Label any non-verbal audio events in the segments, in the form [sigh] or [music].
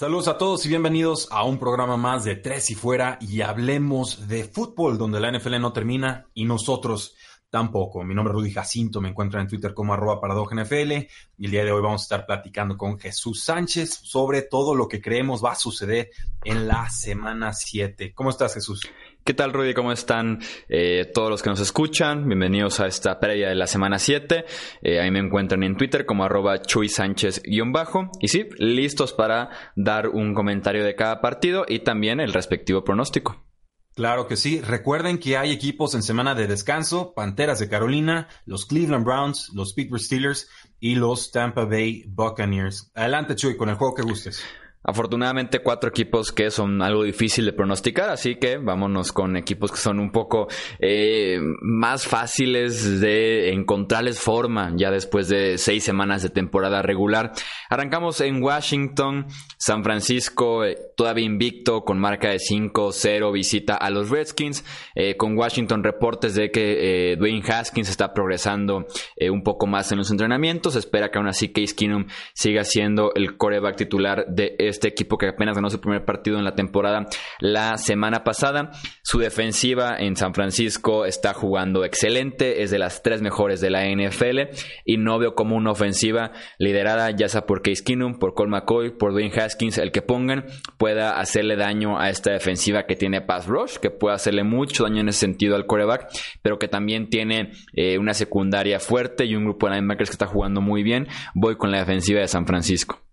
Saludos a todos y bienvenidos a un programa más de Tres y Fuera y hablemos de fútbol donde la NFL no termina y nosotros tampoco. Mi nombre es Rudy Jacinto, me encuentro en Twitter como arroba NFL y el día de hoy vamos a estar platicando con Jesús Sánchez sobre todo lo que creemos va a suceder en la semana 7. ¿Cómo estás Jesús? ¿Qué tal, Rudy? ¿Cómo están eh, todos los que nos escuchan? Bienvenidos a esta previa de la semana 7. Eh, ahí me encuentran en Twitter como arroba Chuy Sánchez-bajo. Y sí, listos para dar un comentario de cada partido y también el respectivo pronóstico. Claro que sí. Recuerden que hay equipos en semana de descanso, Panteras de Carolina, los Cleveland Browns, los Pittsburgh Steelers y los Tampa Bay Buccaneers. Adelante, Chuy, con el juego que gustes. Afortunadamente cuatro equipos que son algo difícil de pronosticar, así que vámonos con equipos que son un poco eh, más fáciles de encontrarles forma ya después de seis semanas de temporada regular. Arrancamos en Washington, San Francisco, eh, todavía invicto con marca de 5-0, visita a los Redskins, eh, con Washington reportes de que Dwayne Haskins está progresando un poco más en los entrenamientos, espera que aún así Case Keenum siga siendo el coreback titular de este equipo que apenas ganó su primer partido en la temporada la semana pasada. Su defensiva en San Francisco está jugando excelente, es de las tres mejores de la NFL y no veo como una ofensiva liderada ya sea por Case Keenum, por Cole McCoy, por Dwayne Haskins, el que pongan, pueda hacerle daño a esta defensiva que tiene pass rush, que puede hacerle mucho daño en ese sentido al quarterback, pero que también tiene eh, una secundaria fuerte y un grupo de linebackers que está jugando muy bien. Voy con la defensiva de San Francisco.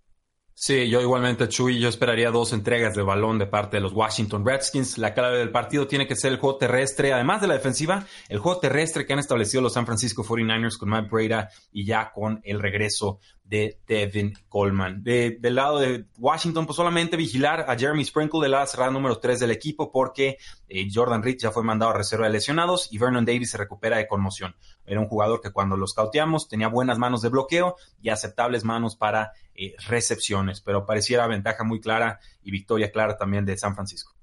Sí, yo igualmente, Chuy, yo esperaría dos entregas de balón de parte de los Washington Redskins. La clave del partido tiene que ser el juego terrestre, además de la defensiva, el juego terrestre que han establecido los San Francisco 49ers con Matt Breda y ya con el regreso de Devin Coleman. del lado de Washington, pues solamente vigilar a Jeremy Sprinkle, de la cerrada número 3 del equipo, porque eh, Jordan Reed ya fue mandado a reserva de lesionados y Vernon Davis se recupera de conmoción. Era un jugador que cuando los cauteamos tenía buenas manos de bloqueo y aceptables manos para eh, recepciones, pero pareciera ventaja muy clara y victoria clara también de San Francisco.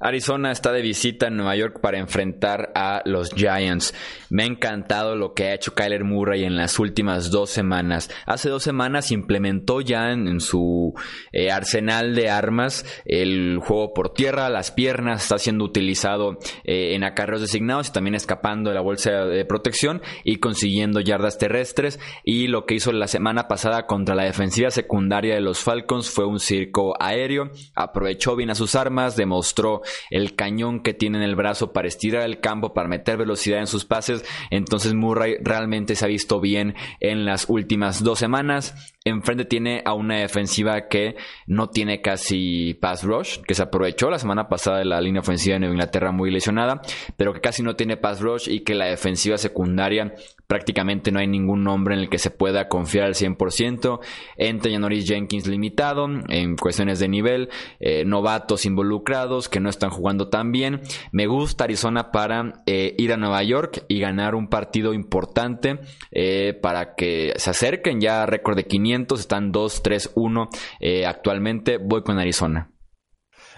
Arizona está de visita en Nueva York para enfrentar a los Giants. Me ha encantado lo que ha hecho Kyler Murray en las últimas dos semanas. Hace dos semanas implementó ya en, su eh, arsenal de armas el juego por tierra, las piernas, está siendo utilizado eh, en acarreos designados y también escapando de la bolsa de protección y consiguiendo yardas terrestres. Y lo que hizo la semana pasada contra la defensiva secundaria de los Falcons fue un circo aéreo. Aprovechó bien a sus armas, demostró el cañón que tiene en el brazo para estirar el campo, para meter velocidad en sus pases. Entonces Murray realmente se ha visto bien en las últimas dos semanas. Enfrente tiene a una defensiva que no tiene casi pass rush, que se aprovechó la semana pasada de la línea ofensiva de Inglaterra muy lesionada, pero que casi no tiene pass rush y que la defensiva secundaria prácticamente no hay ningún nombre en el que se pueda confiar al 100%. Entra Janoris Jenkins limitado en cuestiones de nivel, eh, novatos involucrados que no están jugando tan bien. Me gusta Arizona para eh, ir a Nueva York y ganar un partido importante eh, para que se acerquen ya a récord de 500 están 2, 3, 1 actualmente. Voy con Arizona.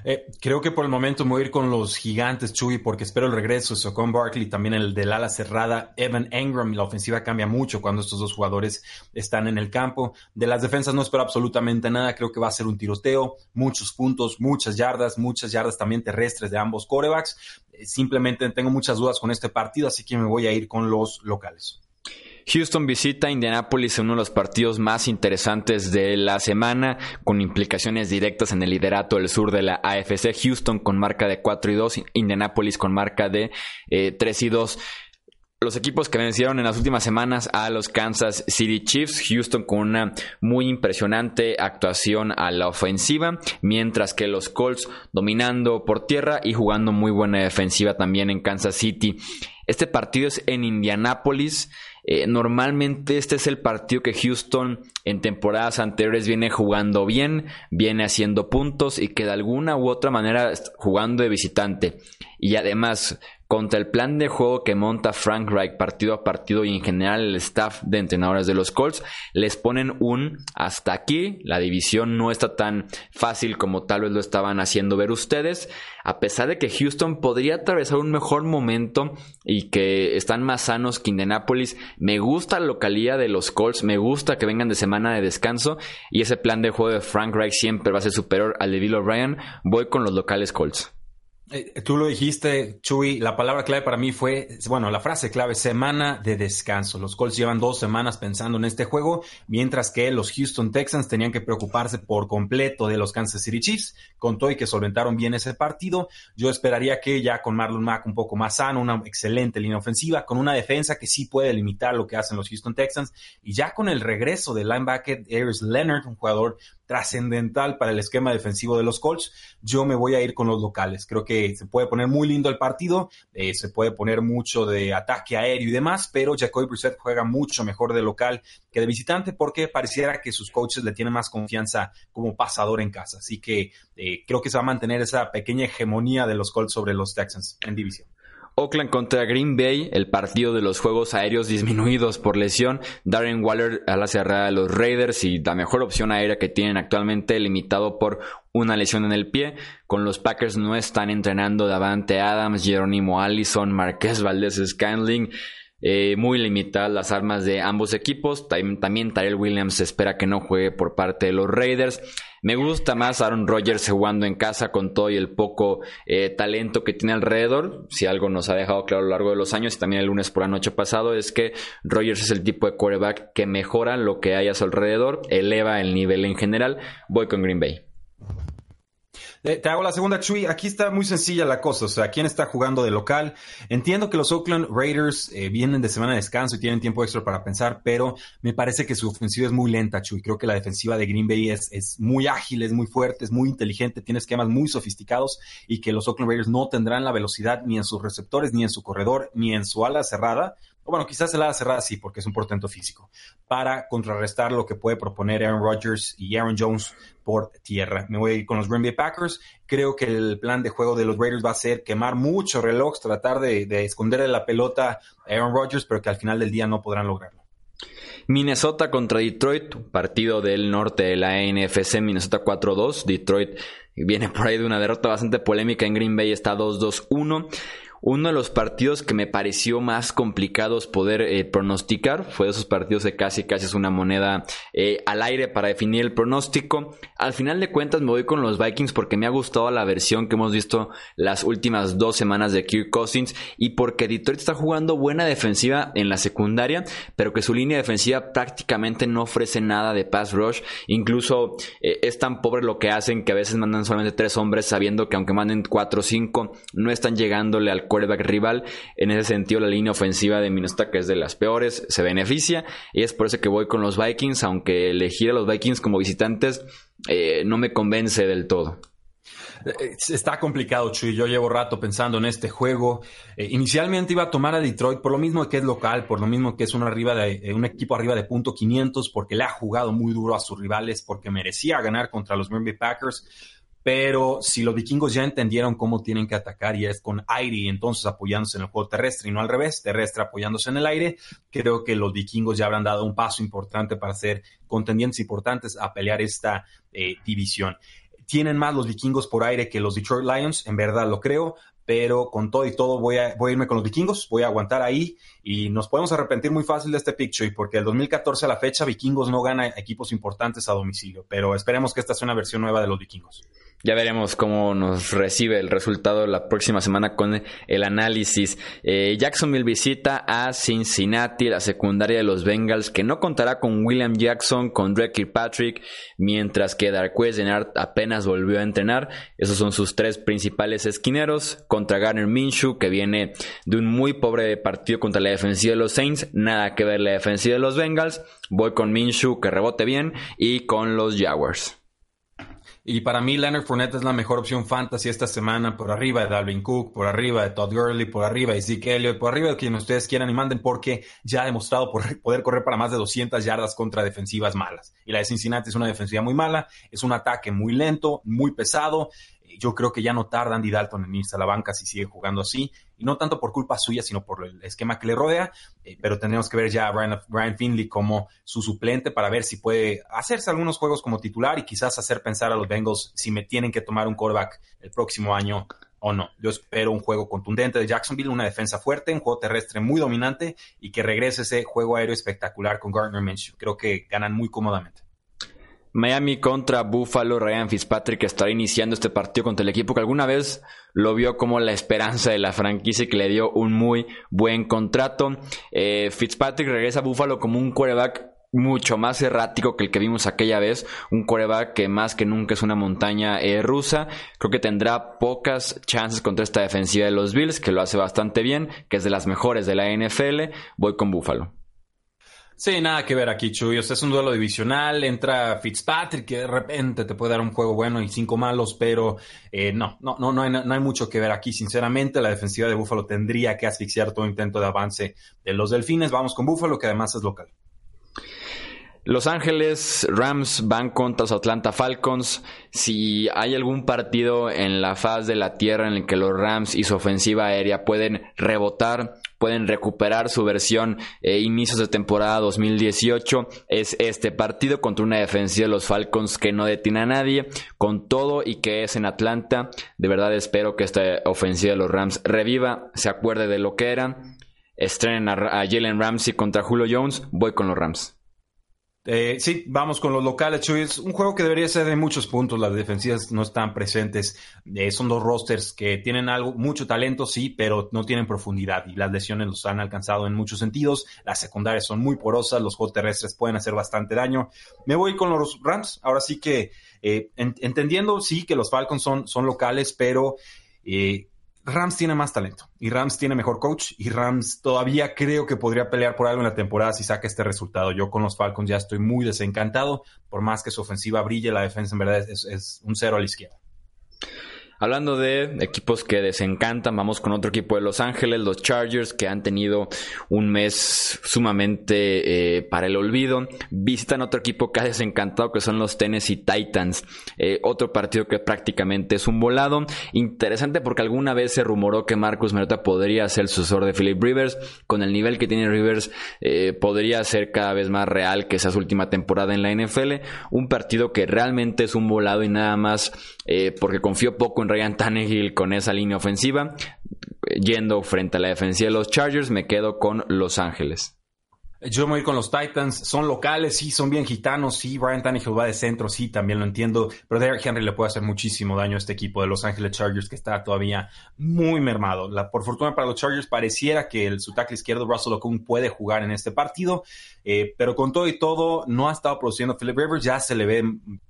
Eh, creo que por el momento me voy a ir con los gigantes, Chuy, porque espero el regreso de Socon Barkley, también el del ala cerrada, Evan Engram. La ofensiva cambia mucho cuando estos dos jugadores están en el campo. De las defensas no espero absolutamente nada. Creo que va a ser un tiroteo, muchos puntos, muchas yardas, muchas yardas también terrestres de ambos corebacks. Eh, simplemente tengo muchas dudas con este partido, así que me voy a ir con los locales. Houston visita Indianapolis en uno de los partidos más interesantes de la semana, con implicaciones directas en el liderato del sur de la AFC. Houston con marca de 4 y 2, Indianapolis con marca de 3 eh, y 2 los equipos que vencieron en las últimas semanas a los Kansas City Chiefs, Houston con una muy impresionante actuación a la ofensiva, mientras que los Colts dominando por tierra y jugando muy buena defensiva también en Kansas City. Este partido es en Indianápolis. Eh, normalmente este es el partido que Houston en temporadas anteriores viene jugando bien, viene haciendo puntos y que de alguna u otra manera jugando de visitante. Y además, contra el plan de juego que monta Frank Reich partido a partido y en general el staff de entrenadores de los Colts, les ponen un hasta aquí. La división no está tan fácil como tal vez lo estaban haciendo ver ustedes. A pesar de que Houston podría atravesar un mejor momento y que están más sanos que Indianapolis, me gusta la localidad de los Colts, me gusta que vengan de semana de descanso y ese plan de juego de Frank Reich siempre va a ser superior al de Bill O'Brien. Voy con los locales Colts. Eh, tú lo dijiste, Chuy, la palabra clave para mí fue, bueno, la frase clave, semana de descanso. Los Colts llevan dos semanas pensando en este juego, mientras que los Houston Texans tenían que preocuparse por completo de los Kansas City Chiefs, con todo y que solventaron bien ese partido. Yo esperaría que ya con Marlon Mack un poco más sano, una excelente línea ofensiva, con una defensa que sí puede limitar lo que hacen los Houston Texans, y ya con el regreso del linebacker Aries Leonard, un jugador trascendental para el esquema defensivo de los Colts, yo me voy a ir con los locales. Creo que se puede poner muy lindo el partido, eh, se puede poner mucho de ataque aéreo y demás, pero Jacoby Brissett juega mucho mejor de local que de visitante porque pareciera que sus coaches le tienen más confianza como pasador en casa. Así que eh, creo que se va a mantener esa pequeña hegemonía de los Colts sobre los Texans en división. Oakland contra Green Bay, el partido de los juegos aéreos disminuidos por lesión. Darren Waller a la cerrada de los Raiders y la mejor opción aérea que tienen actualmente, limitado por una lesión en el pie. Con los Packers no están entrenando Davante Adams, Jerónimo Allison, Marqués Valdez Scanling. Eh, muy limitadas las armas de ambos equipos. También Tyrell Williams espera que no juegue por parte de los Raiders. Me gusta más Aaron Rodgers jugando en casa con todo y el poco eh, talento que tiene alrededor. Si algo nos ha dejado claro a lo largo de los años y también el lunes por la noche pasado es que Rodgers es el tipo de quarterback que mejora lo que hay a su alrededor, eleva el nivel en general. Voy con Green Bay. Eh, te hago la segunda, Chuy. Aquí está muy sencilla la cosa. O sea, ¿quién está jugando de local? Entiendo que los Oakland Raiders eh, vienen de semana de descanso y tienen tiempo extra para pensar, pero me parece que su ofensiva es muy lenta, Chuy. Creo que la defensiva de Green Bay es, es muy ágil, es muy fuerte, es muy inteligente, tiene esquemas muy sofisticados y que los Oakland Raiders no tendrán la velocidad ni en sus receptores, ni en su corredor, ni en su ala cerrada bueno, quizás el ala cerrada sí, porque es un portento físico, para contrarrestar lo que puede proponer Aaron Rodgers y Aaron Jones por tierra. Me voy a ir con los Green Bay Packers. Creo que el plan de juego de los Raiders va a ser quemar mucho reloj, tratar de, de esconderle la pelota a Aaron Rodgers, pero que al final del día no podrán lograrlo. Minnesota contra Detroit, partido del norte de la NFC, Minnesota 4-2. Detroit viene por ahí de una derrota bastante polémica en Green Bay, está 2-2-1. Uno de los partidos que me pareció más complicados poder eh, pronosticar fue de esos partidos de casi casi es una moneda eh, al aire para definir el pronóstico. Al final de cuentas me voy con los Vikings porque me ha gustado la versión que hemos visto las últimas dos semanas de Kirk Cousins y porque Detroit está jugando buena defensiva en la secundaria, pero que su línea defensiva prácticamente no ofrece nada de pass rush. Incluso eh, es tan pobre lo que hacen que a veces mandan solamente tres hombres sabiendo que aunque manden cuatro o cinco no están llegándole al rival. En ese sentido, la línea ofensiva de Minnesota, que es de las peores, se beneficia. Y es por eso que voy con los Vikings, aunque elegir a los Vikings como visitantes eh, no me convence del todo. Eh, está complicado, Chuy. Yo llevo rato pensando en este juego. Eh, inicialmente iba a tomar a Detroit por lo mismo que es local, por lo mismo que es un, arriba de, un equipo arriba de punto 500, porque le ha jugado muy duro a sus rivales, porque merecía ganar contra los Green Bay Packers pero si los vikingos ya entendieron cómo tienen que atacar y es con aire y entonces apoyándose en el juego terrestre y no al revés, terrestre apoyándose en el aire, creo que los vikingos ya habrán dado un paso importante para ser contendientes importantes a pelear esta eh, división. Tienen más los vikingos por aire que los Detroit Lions, en verdad lo creo, pero con todo y todo voy a, voy a irme con los vikingos, voy a aguantar ahí y nos podemos arrepentir muy fácil de este picture porque el 2014 a la fecha vikingos no gana equipos importantes a domicilio, pero esperemos que esta sea una versión nueva de los vikingos. Ya veremos cómo nos recibe el resultado la próxima semana con el análisis. Eh, Jacksonville visita a Cincinnati, la secundaria de los Bengals, que no contará con William Jackson, con Drake Kirkpatrick, mientras que Darquez Denard apenas volvió a entrenar. Esos son sus tres principales esquineros. Contra Garner Minshew, que viene de un muy pobre partido contra la defensiva de los Saints. Nada que ver la defensiva de los Bengals. Voy con Minshew, que rebote bien, y con los Jaguars. Y para mí, Leonard Fournette es la mejor opción fantasy esta semana, por arriba de Dalvin Cook, por arriba de Todd Gurley, por arriba de Zeke Elliott, por arriba de quien ustedes quieran y manden, porque ya ha demostrado [laughs] poder correr para más de 200 yardas contra defensivas malas. Y la de Cincinnati es una defensiva muy mala, es un ataque muy lento, muy pesado, yo creo que ya no tarda Andy Dalton en irse a la banca si sigue jugando así, y no tanto por culpa suya, sino por el esquema que le rodea, eh, pero tendremos que ver ya a Brian, Finley como su suplente para ver si puede hacerse algunos juegos como titular y quizás hacer pensar a los Bengals si me tienen que tomar un quarterback el próximo año o no. Yo espero un juego contundente de Jacksonville, una defensa fuerte, un juego terrestre muy dominante y que regrese ese juego aéreo espectacular con Gardner Minshew. Creo que ganan muy cómodamente. Miami contra Buffalo, Ryan Fitzpatrick estará iniciando este partido contra el equipo que alguna vez lo vio como la esperanza de la franquicia y que le dio un muy buen contrato. Eh, Fitzpatrick regresa a Buffalo como un quarterback mucho más errático que el que vimos aquella vez, un quarterback que más que nunca es una montaña eh, rusa, creo que tendrá pocas chances contra esta defensiva de los Bills, que lo hace bastante bien, que es de las mejores de la NFL, voy con Buffalo. Sí, nada que ver aquí, Chuy. es un duelo divisional. Entra Fitzpatrick, que de repente te puede dar un juego bueno y cinco malos, pero eh, no, no, no, no hay, no hay mucho que ver aquí. Sinceramente, la defensiva de Búfalo tendría que asfixiar todo intento de avance de los Delfines. Vamos con Búfalo, que además es local. Los Ángeles Rams van contra los Atlanta Falcons. Si hay algún partido en la faz de la tierra en el que los Rams y su ofensiva aérea pueden rebotar, pueden recuperar su versión eh, inicios de temporada 2018, es este partido contra una defensiva de los Falcons que no detiene a nadie, con todo y que es en Atlanta. De verdad espero que esta ofensiva de los Rams reviva, se acuerde de lo que era. Estrenen a, a Jalen Ramsey contra Julio Jones. Voy con los Rams. Eh, sí, vamos con los locales, Chuy. Es un juego que debería ser de muchos puntos. Las defensivas no están presentes. Eh, son dos rosters que tienen algo, mucho talento, sí, pero no tienen profundidad. Y las lesiones los han alcanzado en muchos sentidos. Las secundarias son muy porosas. Los juegos terrestres pueden hacer bastante daño. Me voy con los Rams. Ahora sí que, eh, entendiendo, sí, que los Falcons son, son locales, pero Rams tiene más talento y Rams tiene mejor coach y Rams todavía creo que podría pelear por algo en la temporada si saca este resultado. Yo con los Falcons ya estoy muy desencantado, por más que su ofensiva brille, la defensa en verdad es, es un cero a la izquierda. Hablando de equipos que desencantan, vamos con otro equipo de Los Ángeles, los Chargers, que han tenido un mes sumamente eh, para el olvido. Visitan otro equipo que ha desencantado, que son los Tennessee Titans. Eh, otro partido que prácticamente es un volado. Interesante porque alguna vez se rumoró que Marcus Mariota podría ser el sucesor de Philip Rivers. Con el nivel que tiene Rivers, eh, podría ser cada vez más real que esa su última temporada en la NFL. Un partido que realmente es un volado y nada más porque confío poco en Ryan Tannehill con esa línea ofensiva. Yendo frente a la defensiva de los Chargers, me quedo con Los Ángeles. Yo me voy con los Titans. Son locales, sí, son bien gitanos, sí. Brian Tannehill va de centro, sí, también lo entiendo. Pero Derrick Henry le puede hacer muchísimo daño a este equipo de Los Ángeles Chargers que está todavía muy mermado. La, por fortuna para los Chargers pareciera que el, su tackle izquierdo, Russell Okung, puede jugar en este partido. Eh, pero con todo y todo, no ha estado produciendo Philip Rivers. Ya se le ve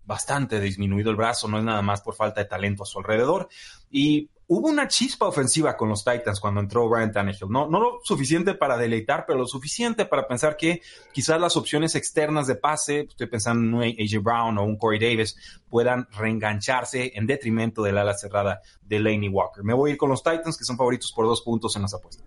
bastante disminuido el brazo. No es nada más por falta de talento a su alrededor. Y hubo una chispa ofensiva con los Titans cuando entró Brian Tannehill. No, no lo suficiente para deleitar, pero lo suficiente para pensar que quizás las opciones externas de pase, estoy pensando en un AJ Brown o un Corey Davis, puedan reengancharse en detrimento del ala cerrada de Laney Walker. Me voy a ir con los Titans, que son favoritos por dos puntos en las apuestas.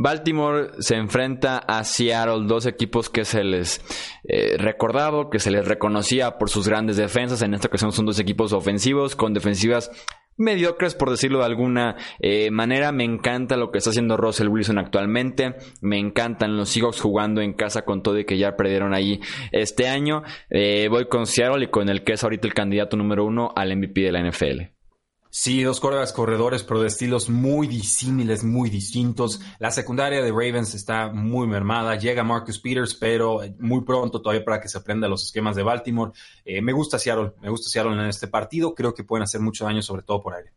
Baltimore se enfrenta a Seattle, dos equipos que se les eh, recordaba, que se les reconocía por sus grandes defensas. En esta ocasión son dos equipos ofensivos con defensivas mediocres, por decirlo de alguna eh, manera. Me encanta lo que está haciendo Russell Wilson actualmente. Me encantan los Seahawks jugando en casa con todo y que ya perdieron ahí este año. Eh, voy con Seattle y con el que es ahorita el candidato número uno al MVP de la NFL. Sí, dos corebacks corredores, pero de estilos muy disímiles, muy distintos. La secundaria de Ravens está muy mermada. Llega Marcus Peters, pero muy pronto todavía para que se aprenda los esquemas de Baltimore. Eh, me gusta Seattle, me gusta Seattle en este partido. Creo que pueden hacer mucho daño, sobre todo por aire.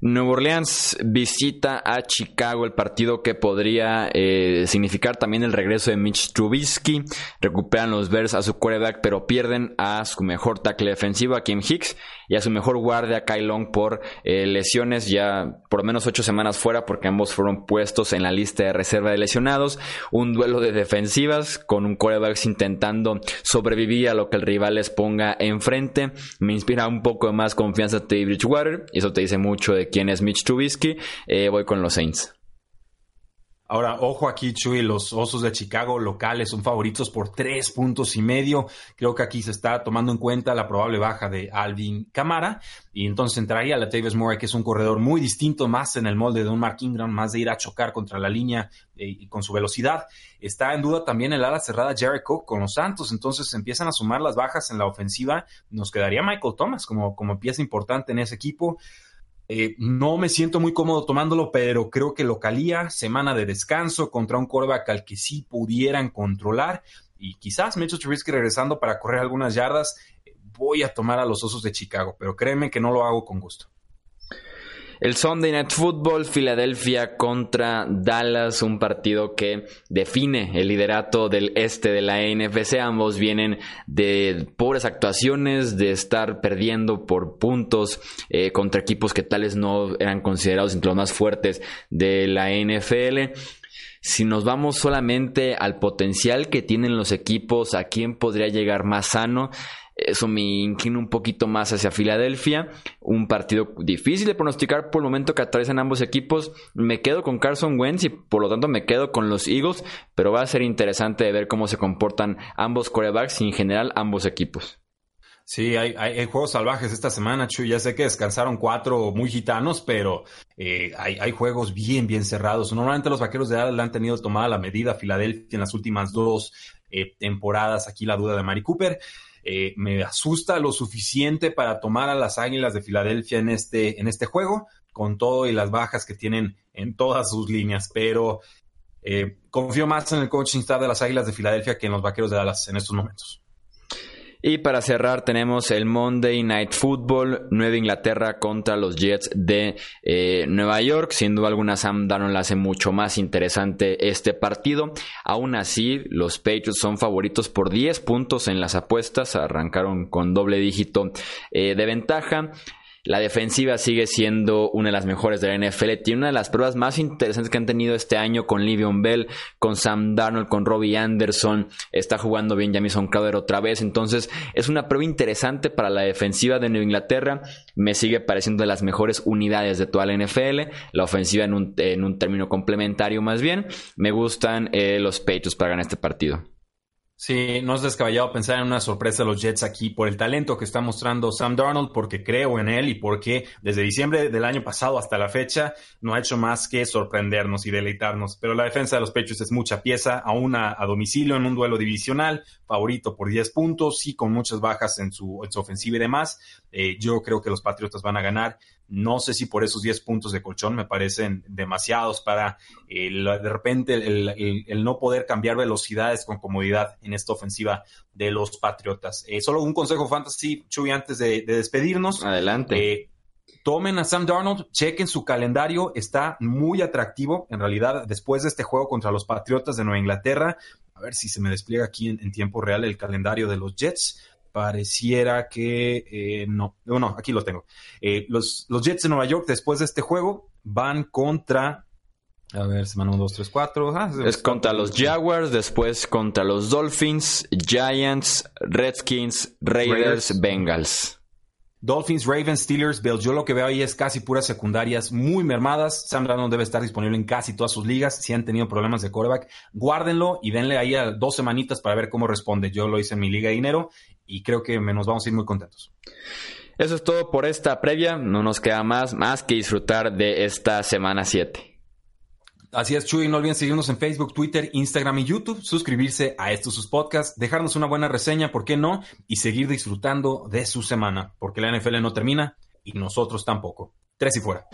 Nuevo Orleans visita a Chicago, el partido que podría eh, significar también el regreso de Mitch Trubisky. Recuperan los Bears a su quarterback, pero pierden a su mejor tackle defensivo, a Kim Hicks. Y a su mejor guardia Kai Long por eh, lesiones, ya por lo menos ocho semanas fuera porque ambos fueron puestos en la lista de reserva de lesionados. Un duelo de defensivas con un corebacks intentando sobrevivir a lo que el rival les ponga enfrente. Me inspira un poco más confianza de Bridgewater y eso te dice mucho de quién es Mitch Trubisky. Eh, voy con los Saints. Ahora, ojo aquí, Chuy, los Osos de Chicago locales son favoritos por tres puntos y medio. Creo que aquí se está tomando en cuenta la probable baja de Alvin Camara. Y entonces entraría la Tavis Murray, que es un corredor muy distinto, más en el molde de un Mark Ingram, más de ir a chocar contra la línea eh, y con su velocidad. Está en duda también el ala cerrada Jared Cook con los Santos. Entonces empiezan a sumar las bajas en la ofensiva. Nos quedaría Michael Thomas como, como pieza importante en ese equipo. Eh, no me siento muy cómodo tomándolo, pero creo que localía, semana de descanso contra un coreback al que sí pudieran controlar y quizás Mitchell Trubisky regresando para correr algunas yardas, voy a tomar a los Osos de Chicago, pero créeme que no lo hago con gusto. El Sunday Night Football, Filadelfia contra Dallas, un partido que define el liderato del este de la NFC. Ambos vienen de pobres actuaciones, de estar perdiendo por puntos eh, contra equipos que tales no eran considerados entre los más fuertes de la NFL. Si nos vamos solamente al potencial que tienen los equipos, a quién podría llegar más sano, eso me inclina un poquito más hacia Filadelfia. Un partido difícil de pronosticar por el momento que atraviesan ambos equipos. Me quedo con Carson Wentz y por lo tanto me quedo con los Eagles. Pero va a ser interesante ver cómo se comportan ambos corebacks y en general ambos equipos. Sí, hay, juegos salvajes esta semana, Chuy. Ya sé que descansaron cuatro muy gitanos, pero eh, hay, hay, juegos bien, bien cerrados. Normalmente los vaqueros de Dallas han tenido tomada la medida Filadelfia en las últimas dos eh, temporadas. Aquí la duda de Mari Cooper. Eh, me asusta lo suficiente para tomar a las Águilas de Filadelfia en este, en este juego, con todo y las bajas que tienen en todas sus líneas, pero eh, confío más en el coaching staff de las Águilas de Filadelfia que en los Vaqueros de Dallas en estos momentos. Y para cerrar tenemos el Monday Night Football, Nueva Inglaterra contra los Jets de eh, Nueva York. Sin duda alguna Sam Darnold hace mucho más interesante este partido. Aún así, los Patriots son favoritos por 10 puntos en las apuestas. Arrancaron con doble dígito eh, de ventaja. La defensiva sigue siendo una de las mejores de la NFL. Tiene una de las pruebas más interesantes que han tenido este año con Livion Bell, con Sam Darnold, con Robbie Anderson. Está jugando bien Jamison Crowder otra vez. Entonces, es una prueba interesante para la defensiva de Nueva Inglaterra. Me sigue pareciendo de las mejores unidades de toda la NFL. La ofensiva en un, término complementario más bien. Me gustan eh, los Patriots para ganar este partido. Sí, no es descabellado pensar en una sorpresa de los Jets aquí por el talento que está mostrando Sam Darnold, porque creo en él y porque desde diciembre del año pasado hasta la fecha no ha hecho más que sorprendernos y deleitarnos. Pero la defensa de los Patriots es mucha pieza, aún a, a domicilio en un duelo divisional, favorito por 10 puntos y con muchas bajas en su, en su ofensiva y demás. Eh, yo creo que los Patriotas van a ganar. No sé si por esos 10 puntos de colchón me parecen demasiados para de repente el, no poder cambiar velocidades con comodidad en esta ofensiva de los Patriotas. Eh, solo un consejo fantasy, Chuy, antes de, despedirnos. Adelante. Eh, tomen a Sam Darnold, chequen su calendario, está muy atractivo. En realidad, después de este juego contra los Patriotas de Nueva Inglaterra, a ver si se me despliega aquí en tiempo real el calendario de los Jets pareciera que eh, no, no, aquí lo tengo. Eh, los, los Jets de Nueva York después de este juego van contra a ver, semana 1, 2, 3, 4. es contra los Jaguars, después contra los Dolphins, Giants, Redskins, Raiders, Bengals. Dolphins, Ravens, Steelers, Bills. Yo lo que veo ahí es casi puras secundarias muy mermadas. Sam Darnold debe estar disponible en casi todas sus ligas. Si han tenido problemas de quarterback, guárdenlo y denle ahí a dos semanitas para ver cómo responde. Yo lo hice en mi liga de dinero y creo que nos vamos a ir muy contentos. Eso es todo por esta previa. No nos queda más, más que disfrutar de esta semana 7. Así es, Chuy. No olviden seguirnos en Facebook, Twitter, Instagram y YouTube, suscribirse a estos sus podcasts, dejarnos una buena reseña, ¿por qué no? Y seguir disfrutando de su semana, porque la NFL no termina y nosotros tampoco. Tres y fuera.